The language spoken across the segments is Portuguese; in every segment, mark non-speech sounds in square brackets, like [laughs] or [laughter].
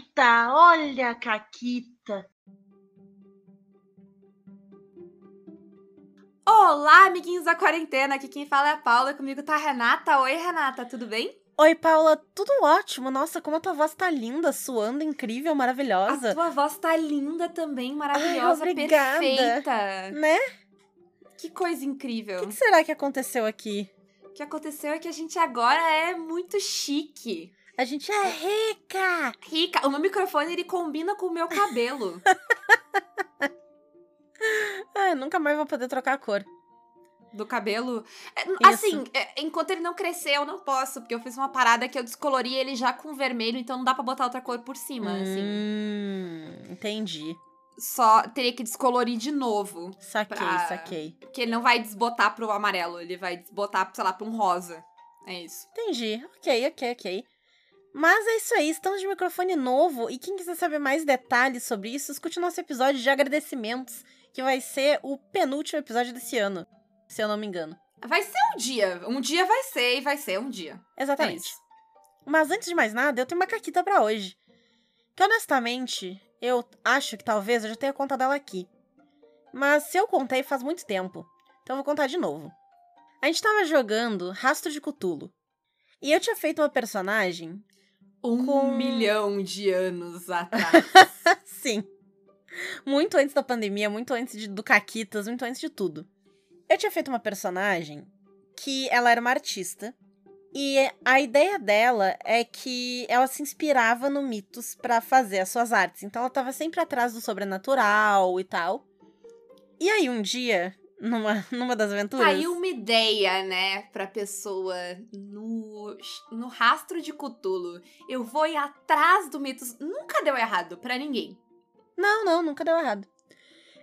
Caquita, olha a Caquita. Olá, amiguinhos da quarentena. Aqui quem fala é a Paula. Comigo tá a Renata. Oi, Renata, tudo bem? Oi, Paula, tudo ótimo. Nossa, como a tua voz tá linda, suando, incrível, maravilhosa. A tua voz tá linda também, maravilhosa, Ai, obrigada. perfeita. Né? Que coisa incrível. O que, que será que aconteceu aqui? O que aconteceu é que a gente agora é muito chique. A gente é rica! Rica, o meu microfone ele combina com o meu cabelo. [laughs] Ah, eu nunca mais vou poder trocar a cor. do cabelo. É, assim, é, enquanto ele não crescer, eu não posso, porque eu fiz uma parada que eu descolori ele já com vermelho, então não dá pra botar outra cor por cima, assim. Hum, entendi. Só teria que descolorir de novo. Saquei, Pra- saquei. Porque ele não vai desbotar pro amarelo, ele vai desbotar, sei lá, pra um rosa. É isso. Entendi. Ok, ok, ok. Mas é isso aí, estamos de microfone novo e quem quiser saber mais detalhes sobre isso, escute o nosso episódio de agradecimentos, que vai ser o penúltimo episódio desse ano, se eu não me engano. Vai ser um dia. Um dia vai ser e vai ser um dia. É Exatamente. isso. Mas antes de mais nada, eu tenho uma caquita pra hoje. Que honestamente, eu acho que talvez eu já tenha contado ela aqui. Mas se eu contei faz muito tempo. Então eu vou contar de novo. A gente tava jogando Rastro de Cutulo. E eu tinha feito uma personagem. Um Com- milhão de anos atrás. [laughs] Sim. Muito antes da pandemia, muito antes de- do Caquitas, muito antes de tudo. Eu tinha feito uma personagem que ela era uma artista. E a ideia dela é que ela se inspirava no mitos pra fazer as suas artes. Então ela tava sempre atrás do sobrenatural e tal. E aí um dia, numa, [laughs] numa das aventuras. Aí uma ideia, né, pra pessoa no, no rastro de Cutulo. Eu vou ir atrás do mitos. Nunca deu errado pra ninguém. Não, não, nunca deu errado.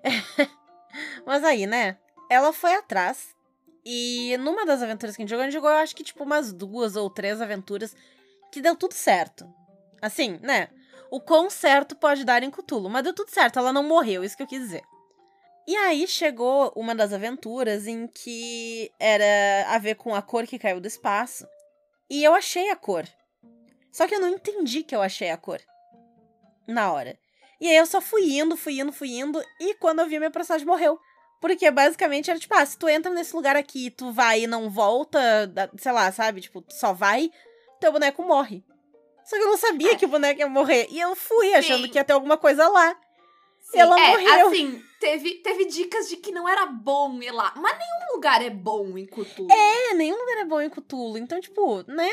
[laughs] Mas aí, né? Ela foi atrás. E numa das aventuras que a gente jogou, a gente jogou, eu acho que, tipo, umas duas ou três aventuras que deu tudo certo. Assim, né? O quão certo pode dar em Cthulhu, mas deu tudo certo, ela não morreu, isso que eu quis dizer. E aí chegou uma das aventuras em que era a ver com a cor que caiu do espaço. E eu achei a cor. Só que eu não entendi que eu achei a cor. Na hora. E aí eu só fui indo, fui indo, fui indo, e quando eu vi, minha personagem morreu. Porque basicamente era tipo, ah, se tu entra nesse lugar aqui, tu vai e não volta, sei lá, sabe? Tipo, tu só vai, teu boneco morre. Só que eu não sabia que o boneco ia morrer. E eu fui achando Sim. que ia ter alguma coisa lá. Sim, Ela é, morreu. assim, teve, teve dicas de que não era bom ir lá. Mas nenhum lugar é bom em Cutulo. É, nenhum lugar é bom em Cthulhu. Então, tipo, né?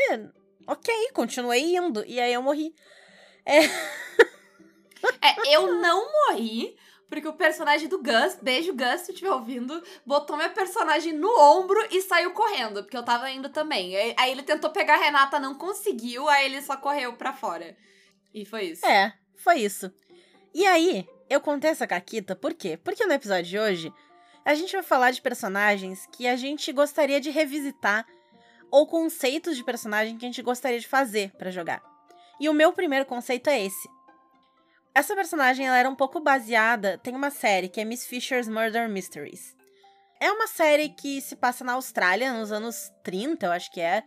Ok, continuei indo. E aí eu morri. É, eu [laughs] não morri, porque o personagem do Gus, beijo Gus, se estiver ouvindo, botou minha personagem no ombro e saiu correndo, porque eu tava indo também. Aí, aí ele tentou pegar a Renata, não conseguiu, aí ele só correu pra fora. E foi isso. É, foi isso. E aí, eu contei essa caquita, por quê? Porque no episódio de hoje, a gente vai falar de personagens que a gente gostaria de revisitar ou conceitos de personagem que a gente gostaria de fazer pra jogar. E o meu primeiro conceito é esse. Essa personagem ela era um pouco baseada, tem uma série que é Miss Fisher's Murder Mysteries. É uma série que se passa na Austrália, nos anos 30, eu acho que é,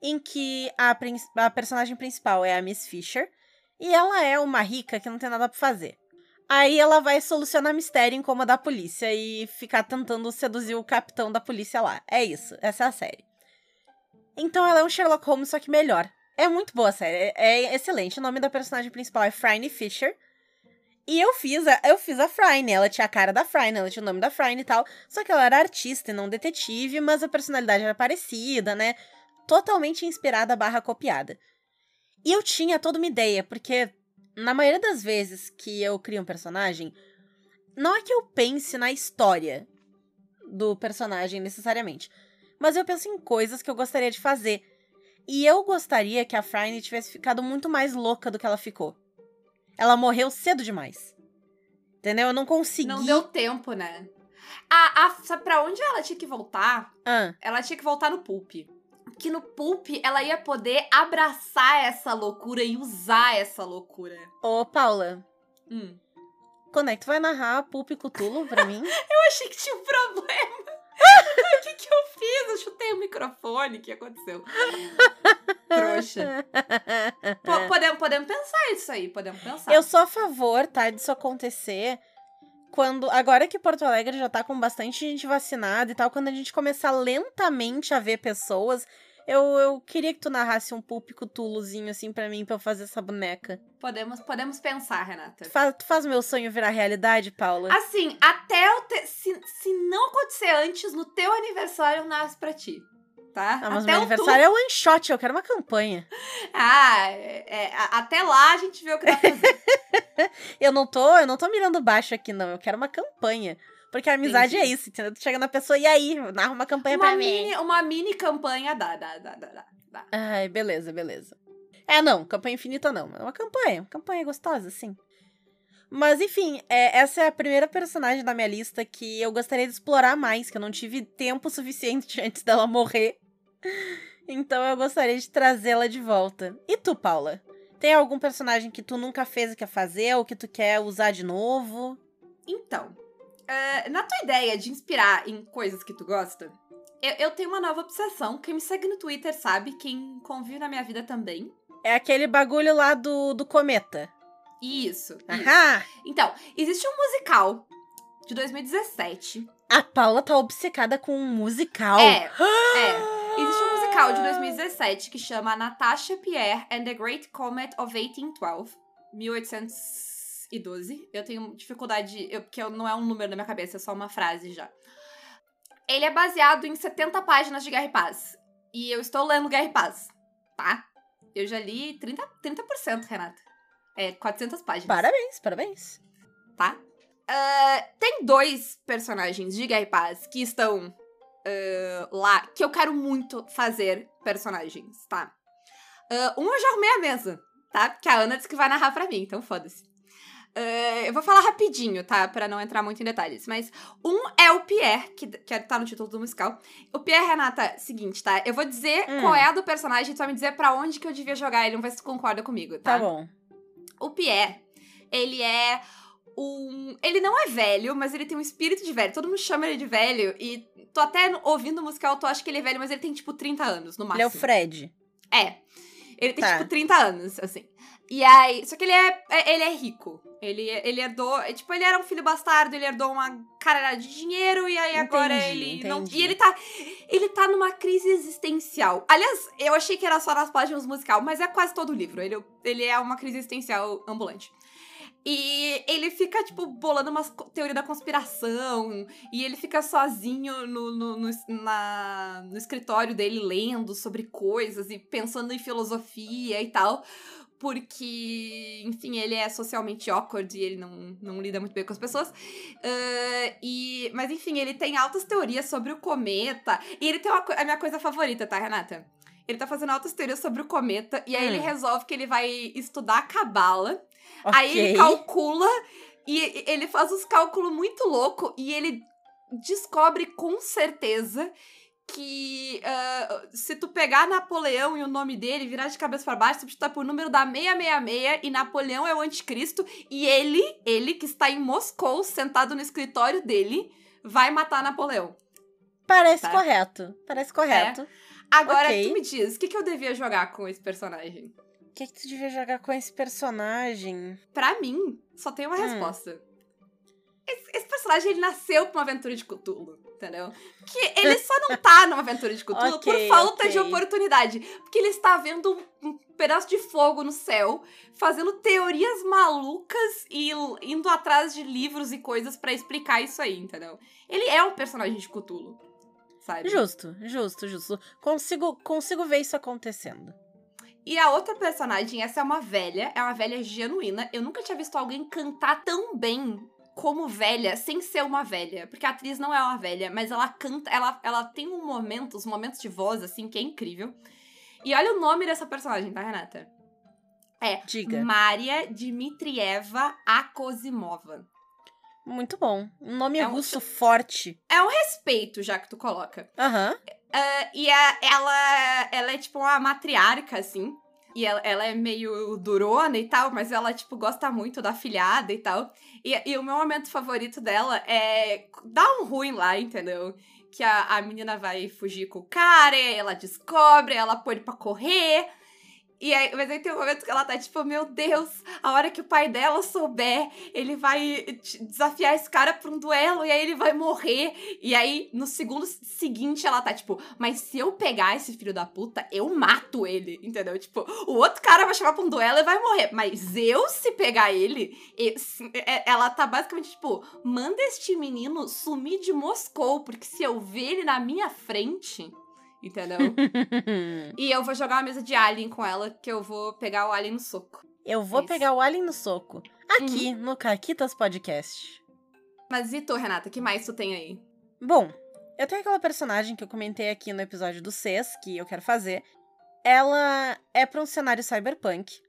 em que a, a personagem principal é a Miss Fisher, e ela é uma rica que não tem nada pra fazer. Aí ela vai solucionar mistério em coma da polícia e ficar tentando seduzir o capitão da polícia lá. É isso, essa é a série. Então ela é um Sherlock Holmes, só que melhor. É muito boa a série, é, é excelente. O nome da personagem principal é Phryne Fisher. E eu fiz a, eu fiz a Phryne, ela tinha a cara da Phryne, ela tinha o nome da Phryne e tal. Só que ela era artista e não detetive, mas a personalidade era parecida, né? Totalmente inspirada barra copiada. E eu tinha toda uma ideia, porque na maioria das vezes que eu crio um personagem, não é que eu pense na história do personagem necessariamente, mas eu penso em coisas que eu gostaria de fazer. E eu gostaria que a Phryne tivesse ficado muito mais louca do que ela ficou. Ela morreu cedo demais. Entendeu? Eu não consegui. Não deu tempo, né? A, a, sabe pra onde ela tinha que voltar? Ah, Ela tinha que voltar no Pulp. Que no Pulp ela ia poder abraçar essa loucura e usar essa loucura. ô, Paula, Hum. quando é que tu vai narrar Pulp Cthulhu pra mim? [laughs] Eu achei que tinha um problema. [laughs] o que, que eu fiz? Eu chutei o microfone. O que aconteceu? Trouxa. Po- podemos, podemos pensar pensar isso aí, podemos pensar. Eu sou a favor, tá, disso acontecer quando. Agora que Porto Alegre já tá com bastante gente vacinada e tal, quando a gente começar lentamente a ver pessoas. Eu, eu queria que tu narrasse um púlpico tulozinho assim pra mim, pra eu fazer essa boneca. Podemos, podemos pensar, Renata. Tu faz, tu faz meu sonho virar realidade, Paula? Assim, até o te... se, se não acontecer antes, no teu aniversário eu nasço pra ti. Tá? Ah, mas até meu aniversário é one shot, eu quero uma campanha. tu- [laughs] Ah, é- é, até lá a gente vê o que pra fazer. [laughs] Eu não tô, eu não tô mirando baixo aqui, não. Eu quero uma campanha. Porque a amizade Entendi. é isso, entendeu? Tu chega na pessoa, e aí? Narra uma campanha uma, pra mim. mini, uma mini campanha dá, dá, dá, dá, dá, dá. Ai, beleza, beleza. É, não, campanha infinita não. É uma campanha, uma campanha gostosa, sim. Mas, enfim, é, essa é a primeira personagem da minha lista que eu gostaria de explorar mais, que eu não tive tempo suficiente [laughs] antes dela morrer. Então eu gostaria de trazê-la de volta. E tu, Paula? Tem algum personagem que tu nunca fez e quer fazer, ou que tu quer usar de novo? Então, eh, na tua ideia de inspirar em coisas que tu gosta, eu, eu tenho uma nova obsessão. Quem me segue no Twitter sabe, quem convive na minha vida também. É aquele bagulho lá do, do cometa. Isso, isso. Aham! Então, existe um musical de 2017. A Paula tá obcecada com um musical. É, [gasps] é. Existe um musical de 2017 que chama Natasha Pierre and the Great Comet of 1812. 1812. Eu tenho dificuldade, eu, porque não é um número na minha cabeça, é só uma frase já. Ele é baseado em 70 páginas de Guerra e Paz. E eu estou lendo Guerra e Paz, tá? Eu já li 30%, 30% Renata. É, 400 páginas Parabéns, parabéns. tá? Ah, tem dois personagens de Guerra e Paz que estão ah, lá que eu quero muito fazer personagens, tá? Ah, um eu já arrumei a mesa, tá? Que a Ana disse que vai narrar pra mim, então foda-se. Ah, eu vou falar rapidinho, tá? Pra não entrar muito em detalhes. Mas um é o Pierre, que, que tá no título do musical. O Pierre, Renata, seguinte, tá? Eu vou dizer Hum. qual é a do personagem, tu vai me dizer pra onde que eu devia jogar ele. Vamos ver se concorda comigo, Tá bom. o Pierre, ele é um. Ele não é velho, mas ele tem um espírito de velho. Todo mundo chama ele de velho. E tô até ouvindo o musical, tu acha que ele é velho, mas ele tem tipo 30 anos no máximo. Ele é o Fred. É. Ele tem, Tá. tipo, 30 anos, assim. E aí. Só que ele é, é- ele é rico. Ele, ele herdou. é, Tipo, ele era um filho bastardo, ele herdou uma caralhada de dinheiro, e aí agora Entendi, ele. Não, entendi. e ele tá. Ele tá numa crise existencial. Aliás, eu achei que era só nas páginas musical, mas é quase todo o livro. Ele, ele é uma crise existencial ambulante. E ele fica, tipo, bolando uma teoria da conspiração. E ele fica sozinho no, no, no, na- no escritório dele, lendo sobre coisas e pensando em filosofia e tal. Porque, enfim, ele é socialmente awkward e ele não, não lida muito bem com as pessoas. Ah, e, mas, enfim, ele tem altas teorias sobre o cometa. E ele tem uma, a minha coisa favorita, tá, Renata? Ele tá fazendo altas teorias sobre o cometa. E aí Hum. ele resolve que ele vai estudar a cabala. Ok. Aí ele calcula e ele faz os cálculos muito louco e ele descobre com certeza que ah, se tu pegar Napoleão e o nome dele, virar de cabeça pra baixo, substituir por número da 666 e Napoleão é o anticristo e ele, ele que está em Moscou, sentado no escritório dele, vai matar Napoleão. Parece Tá. correto. Parece correto. Agora, Ok. tu me diz, o que, que eu devia jogar com esse personagem? O que, que tu devia jogar com esse personagem? Pra mim, só tem uma Hum. resposta. Esse, esse personagem, ele nasceu pra uma aventura de Cthulhu, entendeu? Que ele só não tá numa aventura de Cthulhu Ok, por falta ok. de oportunidade. Porque ele está vendo um, pedaço de fogo no céu, fazendo teorias malucas e indo atrás de livros e coisas pra explicar isso aí, entendeu? Ele é um personagem de Cthulhu, sabe? Justo, justo, justo. Consigo, consigo ver isso acontecendo. E a outra personagem, essa é uma velha, é uma velha genuína. Eu nunca tinha visto alguém cantar tão bem como velha, sem ser uma velha. Porque a atriz não é uma velha, mas ela canta, ela, ela tem um momento, uns momentos de voz, assim, que é incrível. E olha o nome dessa personagem, tá, Renata? É Diga. Maria Dmitrieva Akosimova. Muito bom. Um nome É um- russo forte. É um respeito, já que tu coloca. Aham. Ah, e a- ela, ela é tipo uma matriarca, assim. E ela, ela é meio durona e tal, mas ela, tipo, gosta muito da filhada e tal. E, e o meu momento favorito dela é dar um ruim lá, entendeu? Que a, a menina vai fugir com o cara, ela descobre, ela põe ele pra correr. E aí, mas aí tem um momento que ela tá tipo, meu Deus, a hora que o pai dela souber, ele vai desafiar esse cara pra um duelo e aí ele vai morrer. E aí, no segundo seguinte, ela tá tipo, mas se eu pegar esse filho da puta, eu mato ele, entendeu? Tipo, o outro cara vai chamar pra um duelo e vai morrer. Mas eu, se pegar ele, é, ela tá basicamente tipo, manda este menino sumir de Moscou, porque se eu ver ele na minha frente entendeu? [laughs] e eu vou jogar uma mesa de Alien com ela, que eu vou pegar o Alien no soco. Eu vou É pegar o Alien no soco. Aqui, no Caquitas Podcast. Mas e tu, Renata, que mais tu tem aí? Bom, eu tenho aquela personagem que eu comentei aqui no episódio do CES, que eu quero fazer. Ela é pra um cenário cyberpunk.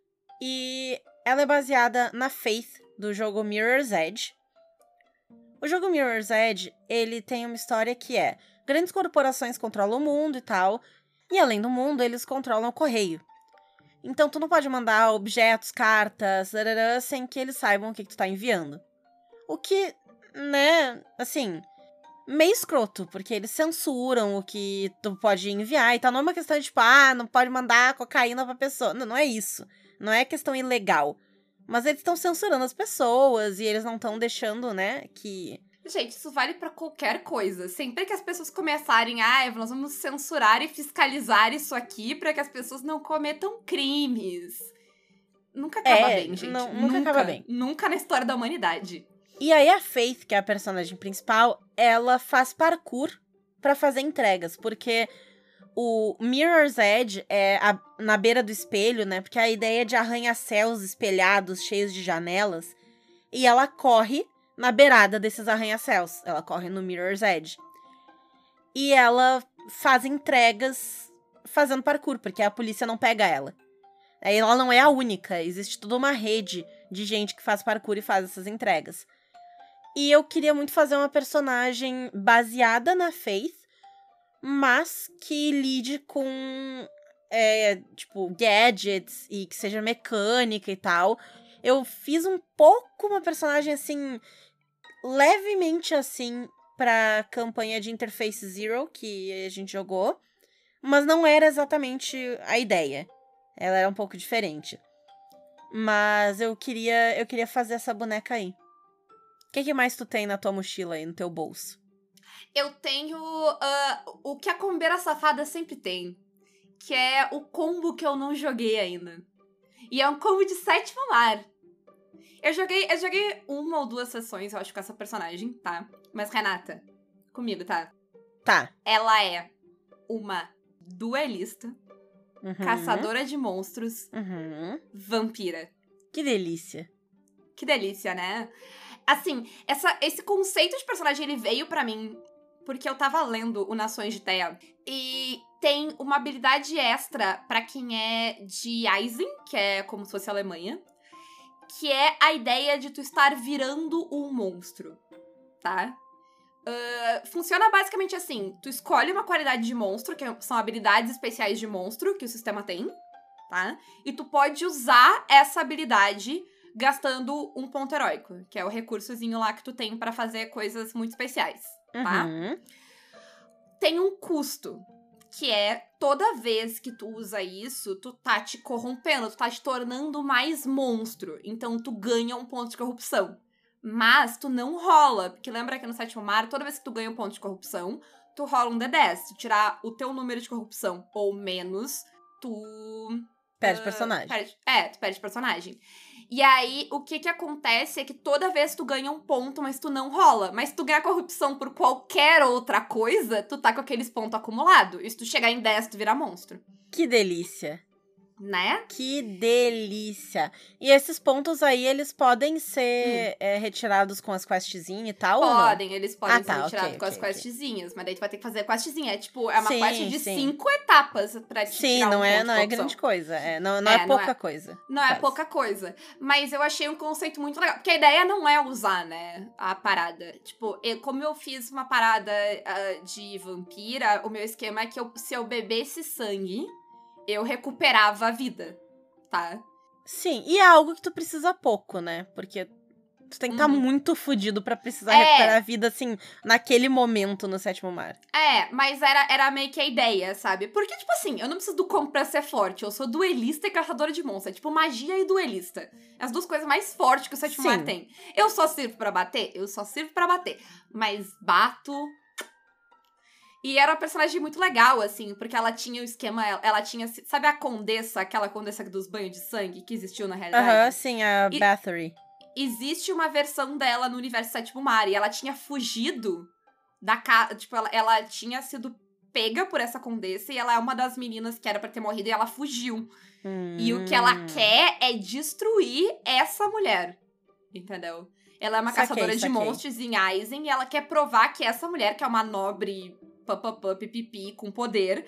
E ela é baseada na Faith, do jogo Mirror's Edge. O jogo Mirror's Edge, ele tem uma história que é... Grandes corporações controlam o mundo e tal. E além do mundo, eles controlam o correio. Então tu não pode mandar objetos, cartas, sem que eles saibam o que, que tu tá enviando. O que, né, assim, meio escroto, porque eles censuram o que tu pode enviar e tal. Não é uma questão de, tipo, ah, não pode mandar cocaína pra pessoa. Não, não é isso. Não é questão ilegal. Mas eles estão censurando as pessoas e eles não estão deixando, né, que. Gente, isso vale pra qualquer coisa. Sempre que as pessoas começarem, ah, nós vamos censurar e fiscalizar isso aqui pra que as pessoas não cometam crimes. Nunca acaba É, bem, gente. não- nunca acaba bem. Nunca na história da humanidade. E aí a Faith, que é a personagem principal, ela faz parkour pra fazer entregas, porque o Mirror's Edge é a- na beira do espelho, né? Porque a ideia é de arranha-céus espelhados, cheios de janelas, e ela corre na beirada desses arranha-céus. Ela corre no Mirror's Edge. E ela faz entregas fazendo parkour, porque a polícia não pega ela. Aí ela não é a única, existe toda uma rede de gente que faz parkour e faz essas entregas. E eu queria muito fazer uma personagem baseada na Faith, mas que lide com, é, tipo, gadgets e que seja mecânica e tal. Eu fiz um pouco uma personagem assim, levemente assim, pra campanha de Interface Zero que a gente jogou, mas não era exatamente a ideia. Ela era um pouco diferente. Mas eu queria, eu queria fazer essa boneca aí. O que, que mais tu tem na tua mochila aí, no teu bolso? Eu tenho ah, o que a combeira safada sempre tem. Que é o combo que eu não joguei ainda. E é um combo de sétimo mar. Eu joguei, eu joguei uma ou duas sessões, eu acho, com essa personagem, tá? Mas, Renata, comigo, tá? Tá. Ela é uma duelista, Uhum. caçadora de monstros, Uhum. vampira. Que delícia. Que delícia, né? Assim, essa, esse conceito de personagem, ele veio pra mim porque eu tava lendo o Nações de Terra. E tem uma habilidade extra pra quem é de Eisen, que é como se fosse a Alemanha. Que é a ideia de tu estar virando um monstro, tá? Ah, funciona basicamente assim: tu escolhe uma qualidade de monstro, que são habilidades especiais de monstro que o sistema tem, tá? E tu pode usar essa habilidade gastando um ponto heróico, que é o recursozinho lá que tu tem pra fazer coisas muito especiais. Tá. Uhum. Tem um custo, que é toda vez que tu usa isso, tu tá te corrompendo, tu tá te tornando mais monstro. Então tu ganha um ponto de corrupção. Mas tu não rola, porque lembra que no sétimo mar, toda vez que tu ganha um ponto de corrupção, tu rola um D10. Se tu tirar o teu número de corrupção ou menos, tu Perde ah, personagem. perde- é, tu perde personagem. E aí, o que que acontece é que toda vez tu ganha um ponto, mas tu não rola. Mas se tu ganhar corrupção por qualquer outra coisa, tu tá com aqueles pontos acumulados. E se tu chegar em 10, tu vira monstro. Que delícia. Né? Que delícia. E esses pontos aí, eles podem ser é, retirados com as questzinhas e tal? não? Podem, eles podem Ah, ser tá, retirados ok, com as ok, ok. questzinhas. Mas daí tu vai ter que fazer questzinha. É tipo, é uma Sim, quest de sim. cinco etapas pra te Sim, tirar não um é, não é corrupção. grande coisa. É, não, não É, é, não pouca é. coisa. Não é pouca coisa. Mas eu achei um conceito muito legal. Porque a ideia não é usar, né? A parada. Tipo, eu- como eu fiz uma parada ah, de vampira, o meu esquema é que eu- se eu bebesse sangue, eu recuperava a vida. Tá? Sim, e é algo que tu precisa pouco, né? Porque Tu tem que estar Uhum. muito fudido pra precisar É. recuperar a vida, assim, naquele momento no sétimo mar. É, mas era, era meio que a ideia, sabe? Porque, tipo assim, eu não preciso do combo pra ser forte. Eu sou duelista e caçadora de monstros. É tipo magia e duelista. As duas coisas mais fortes que o sétimo Sim. mar tem. Eu só sirvo pra bater? Eu só sirvo pra bater. Mas bato. E era uma personagem muito legal, assim, porque ela tinha o esquema. Ela, tinha. Sabe a condessa, aquela condessa dos banhos de sangue que existiu na realidade? Aham, sim, a E- Bathory. existe uma versão dela no universo Sétimo Mar e ela tinha fugido da casa. Tipo, ela, ela tinha sido pega por essa condessa e ela é uma das meninas que era pra ter morrido e ela fugiu. E o que ela Hum. quer é destruir essa mulher. Entendeu? Ela é uma Saquei, caçadora de saquei. monstros em Aizen e ela quer provar que essa mulher, que é uma nobre papapá, pipipi, com poder,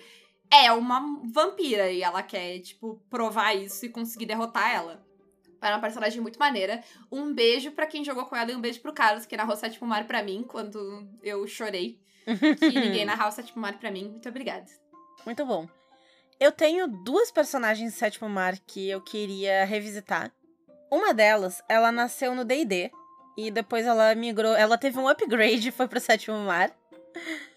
é uma vampira. E ela quer, tipo, provar isso e conseguir derrotar ela. Era uma personagem muito maneira. Um beijo pra quem jogou com ela e um beijo pro Carlos, que narrou Sétimo Mar pra mim quando eu chorei. [laughs] Que ninguém narrou o Sétimo Mar pra mim. Muito obrigada. Muito bom. Eu tenho duas personagens de sétimo mar que eu queria revisitar. Uma delas, ela nasceu no D&D. E depois ela migrou, ela teve um upgrade e foi pro sétimo mar,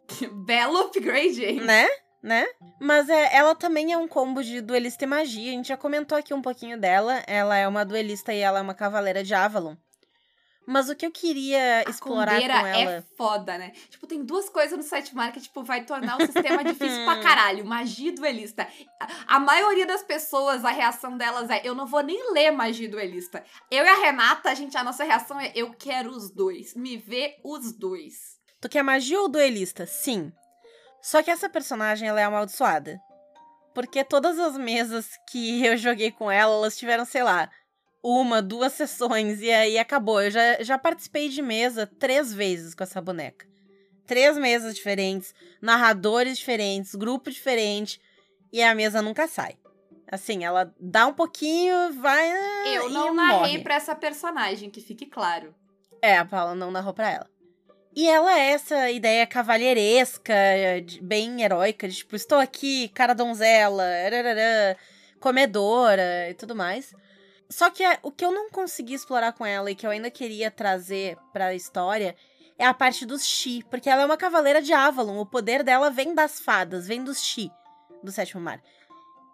[laughs] Belo upgrade, hein? né? Né? Mas é, ela também é um combo de duelista e magia. A gente já comentou aqui um pouquinho dela. Ela é uma duelista e ela é uma cavaleira de Avalon. Mas o que eu queria A explorar com ela. é foda, né? Tipo, tem duas coisas no site mar que, tipo, vai tornar o sistema [laughs] difícil pra caralho. Magia e duelista. A, a maioria das pessoas, a reação delas é, eu não vou nem ler magia e duelista. Eu e a Renata, a gente, a nossa reação é, eu quero os dois. Me vê os dois. Tu quer magia ou duelista? Sim. Só que essa personagem ela é amaldiçoada. Porque todas as mesas que [laughs] eu joguei com ela, elas tiveram, sei lá, uma, duas sessões e aí acabou. Eu já, já participei de mesa três vezes com essa boneca. Três mesas diferentes, narradores diferentes, grupo diferente e a mesa nunca sai. Assim, ela dá um pouquinho, vai. ah, Eu não narrei morre. pra essa personagem, que fique claro. É, a Paula não narrou pra ela. E ela é essa ideia cavalheiresca, bem heróica, de tipo, estou aqui, cara donzela, comedora e tudo mais. Só que o que eu não consegui explorar com ela e que eu ainda queria trazer pra história é a parte dos Shi, porque ela é uma cavaleira de Avalon, o poder dela vem das fadas, vem dos Shi, do Sétimo Mar.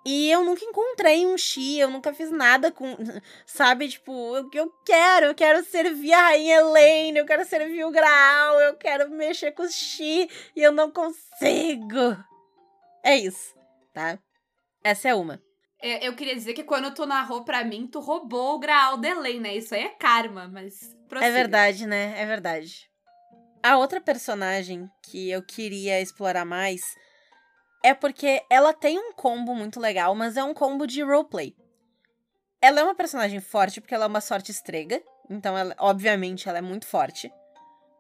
E eu nunca encontrei um Shi, eu nunca fiz nada com. [laughs] Sabe, tipo, o que eu quero? Eu quero servir a Rainha Helene, eu quero servir o Graal, eu quero mexer com os Shi e eu não consigo. É isso, tá? Essa é uma. É, Eu queria dizer que quando tu narrou pra mim, tu roubou o graal da Elaine, né? Isso aí é karma, mas. É prossiga. verdade, né? É verdade. A outra personagem que eu queria explorar mais é porque ela tem um combo muito legal, mas é um combo de roleplay. Ela é uma personagem forte porque ela é uma sorte estrega, então ela, obviamente ela é muito forte.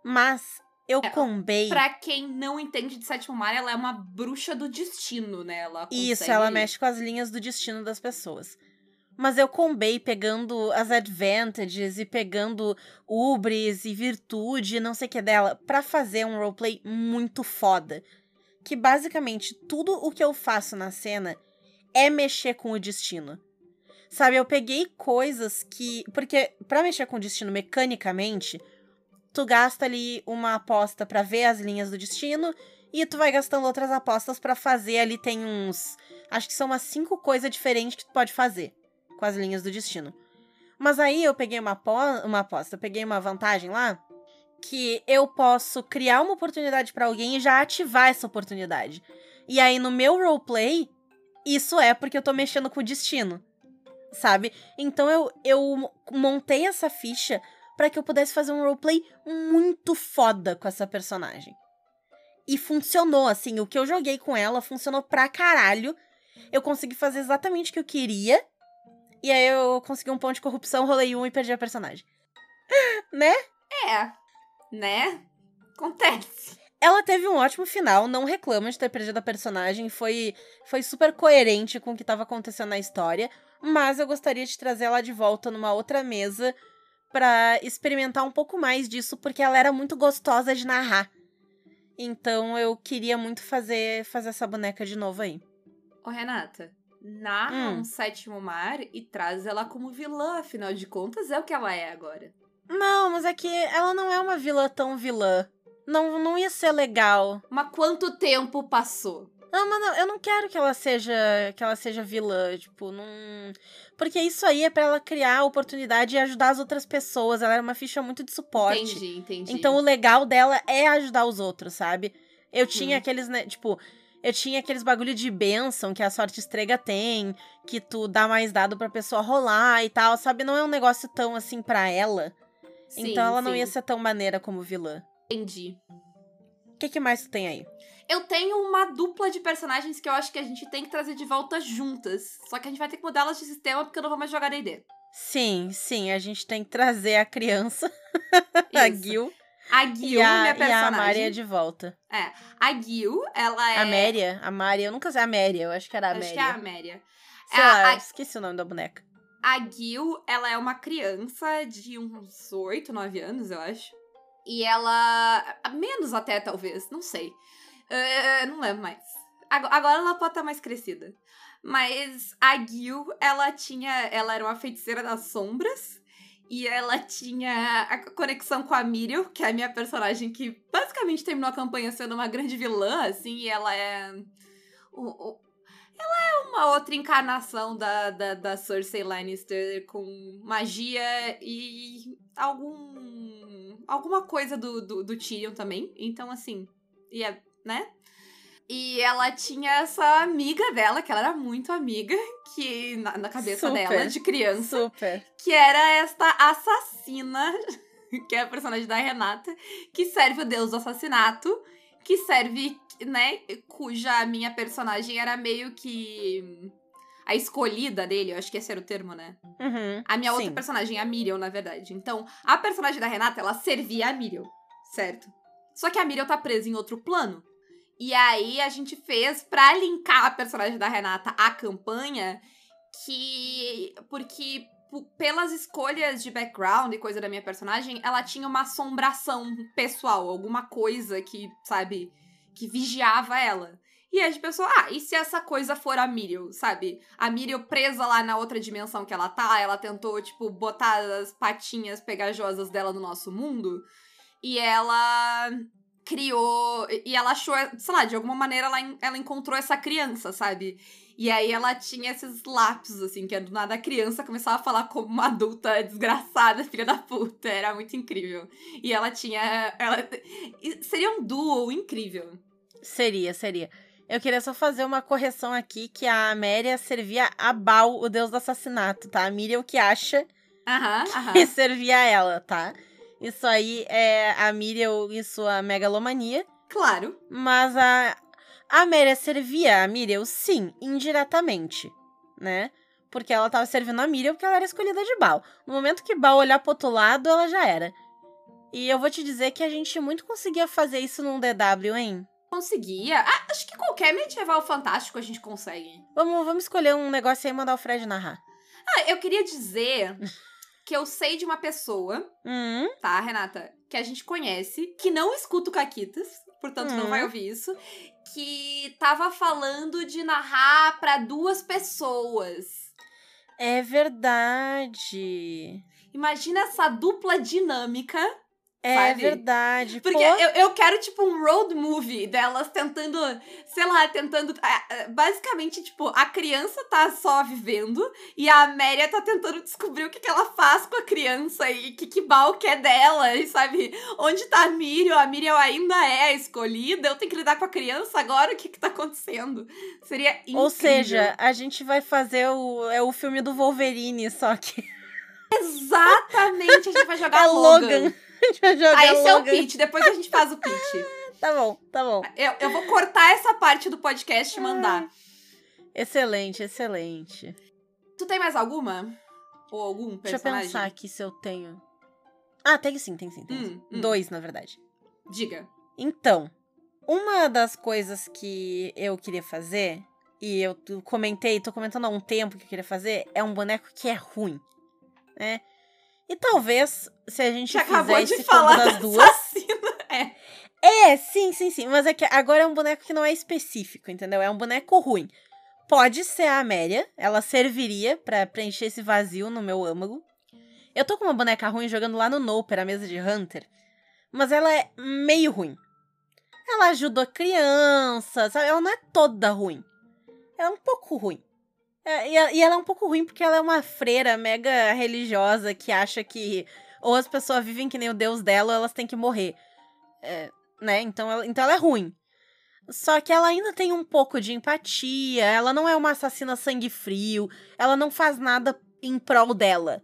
Mas eu É, combei. Pra quem não entende de sétimo mar, ela é uma bruxa do destino, né? Ela Isso, consegue- ela mexe com as linhas do destino das pessoas. Mas eu combei pegando as advantages e pegando ubres e virtude e não sei o que dela pra fazer um roleplay muito foda. Que basicamente tudo o que eu faço na cena é mexer com o destino. Sabe, eu peguei coisas que. Porque pra mexer com o destino mecanicamente, tu gasta ali uma aposta pra ver as linhas do destino e tu vai gastando outras apostas pra fazer ali. Tem uns. Acho que são umas cinco coisas diferentes que tu pode fazer com as linhas do destino. Mas aí eu peguei uma, uma aposta, eu peguei uma vantagem lá que eu posso criar uma oportunidade pra alguém e já ativar essa oportunidade. E aí no meu roleplay, isso é porque eu tô mexendo com o destino. Sabe? Então eu, eu montei essa ficha pra que eu pudesse fazer um roleplay muito foda com essa personagem. E funcionou, assim, o que eu joguei com ela funcionou pra caralho. Eu consegui fazer exatamente o que eu queria. E aí eu consegui um ponto de corrupção, rolei um e perdi a personagem. [laughs] né? É, né? Acontece. Ela teve um ótimo final, não reclama de ter perdido a personagem, foi, foi super coerente com o que estava acontecendo na história, mas eu gostaria de trazer ela de volta numa outra mesa pra experimentar um pouco mais disso, porque ela era muito gostosa de narrar. Então eu queria muito fazer, fazer essa boneca de novo aí. Ô, Renata, narra Hum. um sétimo mar e traz ela como vilã, afinal de contas, é o que ela é agora. Não, mas é que ela não é uma vilã tão vilã. Não, não ia ser legal. Mas quanto tempo passou? Não, mas não, eu não quero que ela seja que ela seja vilã, tipo, não. Porque isso aí é pra ela criar oportunidade e ajudar as outras pessoas. Ela é uma ficha muito de suporte. Entendi, entendi. Então o legal dela é ajudar os outros, sabe? Eu tinha Hum. aqueles, né, tipo, eu tinha aqueles bagulho de bênção que a sorte estrega tem, que tu dá mais dado pra pessoa rolar e tal, sabe? Não é um negócio tão assim pra ela. Sim, então ela não sim. ia ser tão maneira como vilã. Entendi. O que, que mais tu tem aí? Eu tenho uma dupla de personagens que eu acho que a gente tem que trazer de volta juntas. Só que a gente vai ter que mudar elas de sistema porque eu não vou mais jogar D&D. Sim, sim, a gente tem que trazer a criança, [laughs] a. Gil, A e Gil, a, minha e a personagem. Maria de volta. A Gil, ela é... A Méria, a Maria, eu nunca sei a Méria, eu acho que era a Acho Méria. que é a Amélia. Sei É, lá, a- esqueci o nome da boneca. A Gil, ela é uma criança de uns 8, 9 anos, eu acho. E ela. Menos até, talvez, não sei. Eh, não lembro mais. Ago- Agora ela pode estar mais crescida. Mas a Gil, ela tinha. Ela era uma feiticeira das sombras. E ela tinha a conexão com a Miriam, que é a minha personagem que basicamente terminou a campanha sendo uma grande vilã, assim, e ela é. o- ela é uma outra encarnação da, da, da Cersei Lannister com magia e algum. alguma coisa do, do, do Tyrion também. Então, assim, e é, né? E ela tinha essa amiga dela, que ela era muito amiga, que na, na cabeça Super. dela, de criança, Super. que era esta assassina, [laughs] que é a personagem da Renata, que serve o deus do assassinato, que serve, né, cuja minha personagem era meio que a escolhida dele, eu acho que esse era o termo, né? Uhum, A minha outra sim. personagem, a Miriam, na verdade. Então, a personagem da Renata, ela servia a Miriam, certo? Só que a Miriam tá presa em outro plano. E aí a gente fez pra linkar a personagem da Renata à campanha que. Porque pelas escolhas de background e coisa da minha personagem, ela tinha uma assombração pessoal, alguma coisa que, sabe, que vigiava ela. E aí a gente pensou, ah, e se essa coisa for a Miriam, sabe? A Miriam presa lá na outra dimensão que ela tá, ela tentou, tipo, botar as patinhas pegajosas dela no nosso mundo. E ela criou. E ela achou, sei lá, de alguma maneira ela, ela encontrou essa criança, sabe? E aí ela tinha esses lapsos, assim, que do nada a criança começava a falar como uma adulta desgraçada, filha da puta. Era muito incrível. E ela tinha. Ela, seria um duo incrível. Seria, seria. Eu queria só fazer uma correção aqui, que a Améria servia a Baal, o deus do assassinato, tá? A Miriam que acha Aham, aham. que [laughs] servia a ela, tá? Isso aí é a Miriam e sua megalomania. Claro. Mas a, a Améria servia a Miriam, sim, indiretamente, né? Porque ela tava servindo a Miriam porque ela era escolhida de Baal. No momento que Baal olhar pro outro lado, ela já era. E eu vou te dizer que a gente muito conseguia fazer isso num DW, hein? Conseguia. Ah, acho que qualquer medieval fantástico a gente consegue. Vamos, vamos escolher um negócio aí e mandar o Fred narrar. Ah, eu queria dizer [laughs] que eu sei de uma pessoa, Hum, tá, Renata? Que a gente conhece, que não escuta o Caquitas, portanto não Hum. vai ouvir isso, que tava falando de narrar pra duas pessoas. é verdade. Imagina essa dupla dinâmica. É Sabe? verdade. Porque Pô, eu, eu quero, tipo, um road movie delas tentando, sei lá, tentando. ah, ah, Basicamente, tipo, a criança tá só vivendo e a Amélia tá tentando descobrir o que, que ela faz com a criança e que, que bal que é dela, e sabe? Onde tá a Miriam? A Miriam ainda é a escolhida, eu tenho que lidar com a criança agora, o que que tá acontecendo? Seria incrível. Ou seja, a gente vai fazer o, é o filme do Wolverine, só que Exatamente, a gente vai [laughs] jogar é Logan. Logan. Ah, esse é o pitch, depois a gente faz o pitch. [laughs] Tá bom, tá bom. Eu, eu vou cortar essa parte do podcast e mandar. Excelente, excelente. Tu tem mais alguma? Ou algum Deixa eu personagem? pensar aqui se eu tenho. Ah, tem sim, tem sim, tem Hum, sim. hum. Dois, na verdade. Diga. Então, uma das coisas que eu queria fazer, e eu tu- comentei, tô comentando há um tempo que eu queria fazer, é um boneco que é ruim, né? E talvez, se a gente Você fizer acabou de falar das da duas... assassina. É, sim, sim, sim. Mas é que agora é um boneco que não é específico, entendeu? É um boneco ruim. Pode ser a Amélia, ela serviria pra preencher esse vazio no meu âmago. Eu tô com uma boneca ruim jogando lá no Noper, a mesa de Hunter. Mas ela é meio ruim. Ela ajudou criança, sabe? Ela não é toda ruim. Ela é um pouco ruim. É, e ela é um pouco ruim porque ela é uma freira mega religiosa que acha que ou as pessoas vivem que nem o deus dela ou elas têm que morrer. É, né? Então ela, então ela é ruim. Só que ela ainda tem um pouco de empatia, ela não é uma assassina sangue frio, ela não faz nada em prol dela.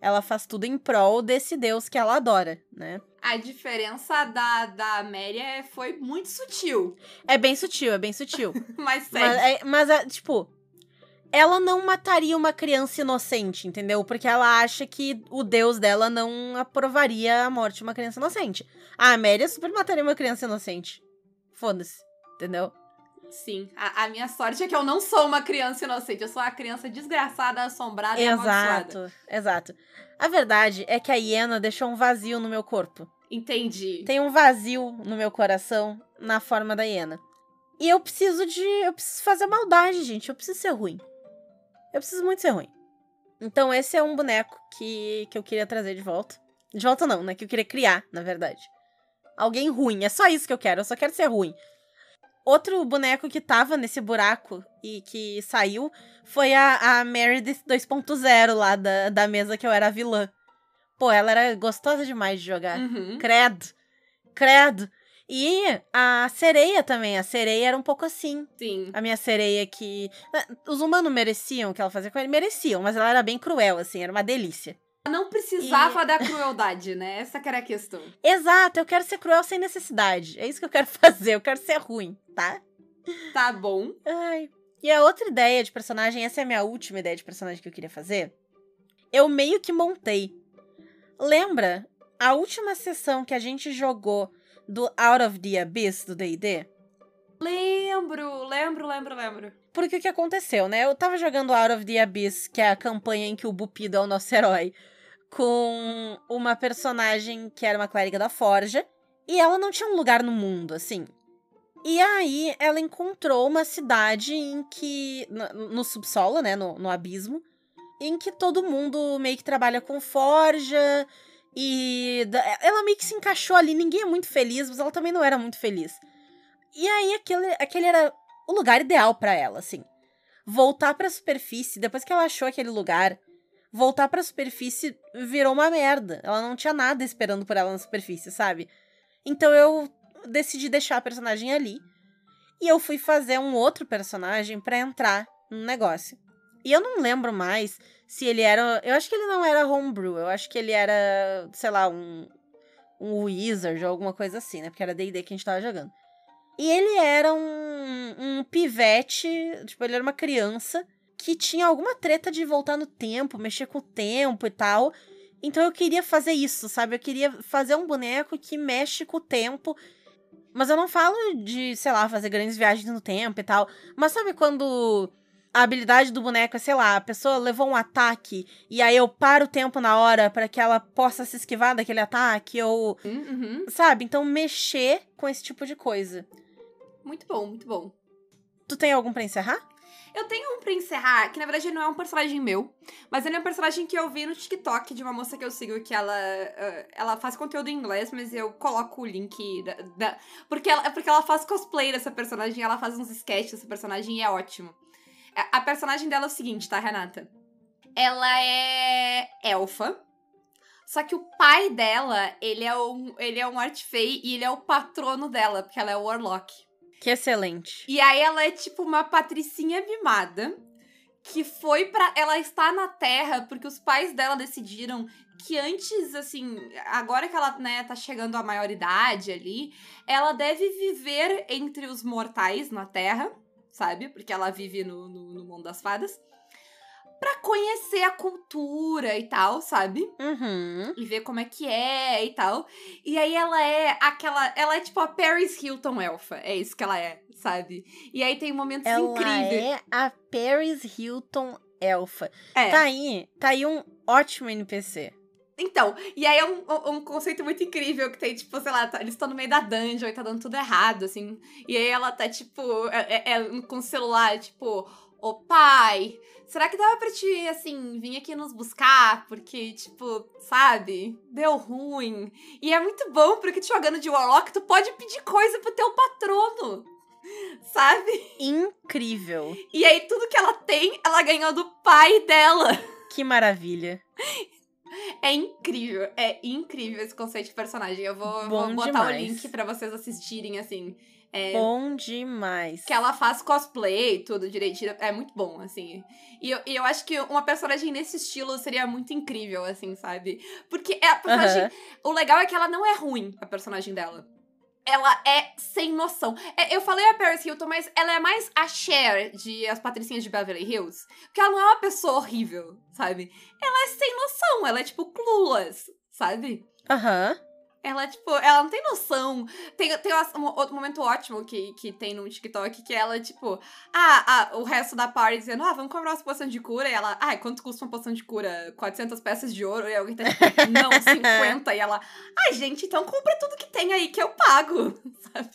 Ela faz tudo em prol desse deus que ela adora, né? A diferença da, da Mary é, foi muito sutil. É bem sutil, é bem sutil. [laughs] mas. Mas, é, mas é, tipo, ela não mataria uma criança inocente, entendeu? Porque ela acha que o deus dela não aprovaria a morte de uma criança inocente. A Amélia super mataria uma criança inocente. Foda-se, entendeu? Sim. A, a, minha sorte é que eu não sou uma criança inocente. Eu sou uma criança desgraçada, assombrada exato, e amaldiçoada. Exato. A verdade é que a hiena deixou um vazio no meu corpo. Entendi. Tem um vazio no meu coração na forma da hiena. E eu preciso de. Eu preciso fazer maldade, gente. Eu preciso ser ruim. Eu preciso muito ser ruim. Então, esse é um boneco que, que eu queria trazer de volta. De volta, não, né? Que eu queria criar, na verdade. Alguém ruim. É só isso que eu quero. Eu só quero ser ruim. Outro boneco que tava nesse buraco e que saiu foi a, a Meredith 2.0 lá da, da mesa que eu era vilã. Pô, ela era gostosa demais de jogar. Uhum. Credo. Credo. E a sereia também. A sereia era um pouco assim. Sim. A minha sereia que. Né, os humanos mereciam o que ela fazia com ele? Mereciam, mas ela era bem cruel, assim, era uma delícia. Não precisava e... da crueldade, né? Essa que era a questão. Exato, eu quero ser cruel sem necessidade. É isso que eu quero [laughs] fazer, eu quero ser ruim, tá? Tá bom. Ai. E a outra ideia de personagem, essa é a minha última ideia de personagem que eu queria fazer. Eu meio que montei. Lembra a última sessão que a gente jogou do Out of the Abyss do D&D? Lembro, lembro, lembro, lembro. Porque o que aconteceu, né? Eu tava jogando Out of the Abyss, que é a campanha em que o Bupido é o nosso herói, com uma personagem que era uma clériga da Forja, e ela não tinha um lugar no mundo, assim. E aí ela encontrou uma cidade em que. no, no subsolo, né? No, no abismo, em que todo mundo meio que trabalha com forja. E ela meio que se encaixou ali. Ninguém é muito feliz, mas ela também não era muito feliz. E aí aquele, aquele era o lugar ideal para ela, assim. Voltar para a superfície, depois que ela achou aquele lugar, voltar para a superfície virou uma merda. Ela não tinha nada esperando por ela na superfície, sabe? Então eu decidi deixar a personagem ali e eu fui fazer um outro personagem para entrar no negócio. E eu não lembro mais se ele era, eu acho que ele não era homebrew, eu acho que ele era, sei lá, um um wizard ou alguma coisa assim, né? Porque era D&D que a gente tava jogando. E ele era um, um pivete, tipo, ele era uma criança que tinha alguma treta de voltar no tempo, mexer com o tempo e tal. Então eu queria fazer isso, sabe? Eu queria fazer um boneco que mexe com o tempo. Mas eu não falo de, sei lá, fazer grandes viagens no tempo e tal. Mas sabe quando a habilidade do boneco é, sei lá, a pessoa levou um ataque e aí eu paro o tempo na hora para que ela possa se esquivar daquele ataque ou. Uhum. Sabe? Então mexer com esse tipo de coisa. Muito bom, muito bom. Tu tem algum para encerrar? Eu tenho um pra encerrar, que na verdade não é um personagem meu, mas ele é um personagem que eu vi no TikTok de uma moça que eu sigo, que ela, uh, ela faz conteúdo em inglês, mas eu coloco o link da, da, porque, ela, porque ela faz cosplay dessa personagem, ela faz uns sketches dessa personagem e é ótimo. A, personagem dela é o seguinte, tá, Renata? Ela é elfa, só que o pai dela, ele é um, ele é um artifei e ele é o patrono dela, porque ela é o warlock. Que excelente. E aí ela é tipo uma patricinha mimada que foi para ela está na Terra porque os pais dela decidiram que antes, assim, agora que ela, né, tá chegando à maioridade ali, ela deve viver entre os mortais na Terra, sabe? Porque ela vive no, no, no mundo das fadas para conhecer a cultura e tal, sabe? Uhum. E ver como é que é e tal. E aí ela é aquela. Ela é tipo a Paris Hilton elfa. É isso que ela é, sabe? E aí tem momentos ela incríveis. Ela é a Paris Hilton elfa. É. Tá aí, tá aí um ótimo NPC. Então, e aí é um, um conceito muito incrível que tem, tipo, sei lá, tá, eles estão no meio da dungeon e tá dando tudo errado, assim. E aí ela tá, tipo, é, é, é com o celular, tipo, Ô pai, será que dava pra te, assim, vir aqui nos buscar? Porque, tipo, sabe? Deu ruim. E é muito bom porque te jogando de Warlock, tu pode pedir coisa pro teu patrono. [laughs] Sabe? Incrível. E aí, tudo que ela tem, ela ganhou do pai dela. Que maravilha. [laughs] É incrível, é incrível esse conceito de personagem. Eu vou, vou botar demais. o link pra vocês assistirem, assim. É, Bom demais. que ela faz cosplay tudo direitinho. É muito bom, assim. E eu, e eu acho que uma personagem nesse estilo seria muito incrível, assim, sabe? Porque é a personagem. O legal é que ela não é ruim, a personagem dela. Ela é sem noção. É, eu falei a Paris Hilton, mas ela é mais a Cher de As Patricinhas de Beverly Hills. Porque ela não é uma pessoa horrível, sabe? Ela é sem noção. Ela é tipo clueless, sabe? Aham. Ela, tipo, ela não tem noção. Tem, tem um outro momento ótimo que, que tem no TikTok, que ela, tipo, ah, ah, o resto da party dizendo, ah, vamos comprar uma poção de cura. E ela, ah, quanto custa uma poção de cura? 400 peças de ouro. E alguém tá, tipo, não, [laughs] 50. E ela, ai, gente, então compra tudo que tem aí que eu pago, [laughs] sabe?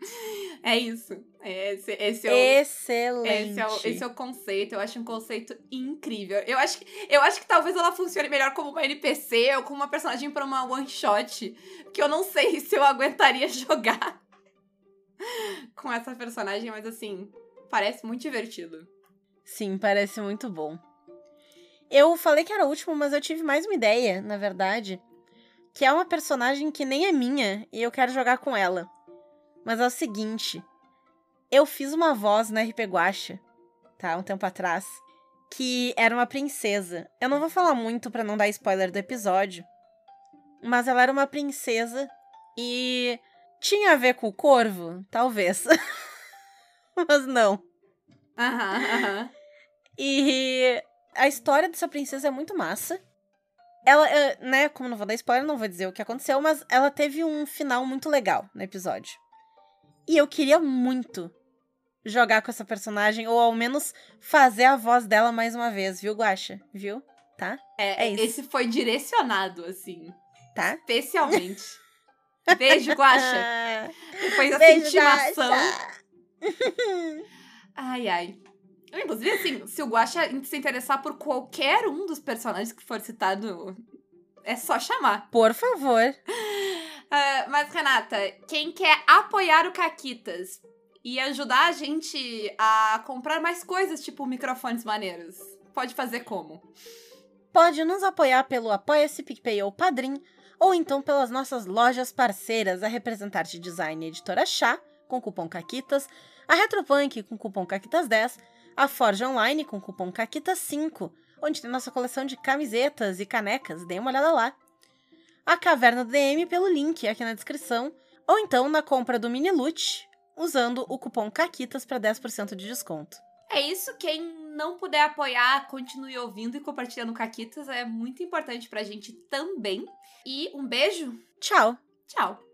[laughs] É isso. Esse, esse é o. Excelente. Esse é, o, esse é o conceito, eu acho um conceito incrível. Eu acho, que, eu acho que talvez ela funcione melhor como uma NPC ou como uma personagem pra uma one shot. Que eu não sei [laughs] se eu aguentaria [laughs] jogar com essa personagem, mas assim, parece muito divertido. Sim, parece muito bom. Eu falei que era o último, mas eu tive mais uma ideia, na verdade. Que é uma personagem que nem é minha e eu quero jogar com ela. Mas é o seguinte. Eu fiz uma voz na RP Guacha, tá? Um tempo atrás. Que era uma princesa. Eu não vou falar muito pra não dar spoiler do episódio. Mas ela era uma princesa e. Tinha a ver com o corvo? Talvez. [laughs] mas não. Aham, aham. E a história dessa princesa é muito massa. Ela, eh, né, como não vou dar spoiler, não vou dizer o que aconteceu, mas ela teve um final muito legal no episódio. E eu queria muito jogar com essa personagem, ou ao menos fazer a voz dela mais uma vez, viu, Guaxa? Viu? Tá? É, É isso. esse foi direcionado, assim, Tá? especialmente. [laughs] Beijo, Guaxa. Ah, Depois dessa Beijo, intimação. [laughs] Ai, ai. Inclusive, assim, se o Guaxa se interessar por qualquer um dos personagens que for citado, é só chamar. Por favor. [laughs] Ah, mas, Renata, quem quer apoiar o Caquitas e ajudar a gente a comprar mais coisas, tipo microfones maneiros, pode fazer como? Pode nos apoiar pelo Apoia-se, PicPay ou Padrim, ou então pelas nossas lojas parceiras, a Representarte Design Editora Chá, com cupom CAQUITAS, a Retropunk com cupom CAQUITAS10, a Forge Online com cupom CAQUITAS5, onde tem nossa coleção de camisetas e canecas, dê uma olhada lá. A Caverna DM pelo link aqui na descrição, ou então na compra do Mini Loot, usando o cupom CAQUITAS para 10% de desconto. É isso, quem não puder apoiar, continue ouvindo e compartilhando Caquitas, é muito importante pra gente também. E um beijo, Tchau! tchau!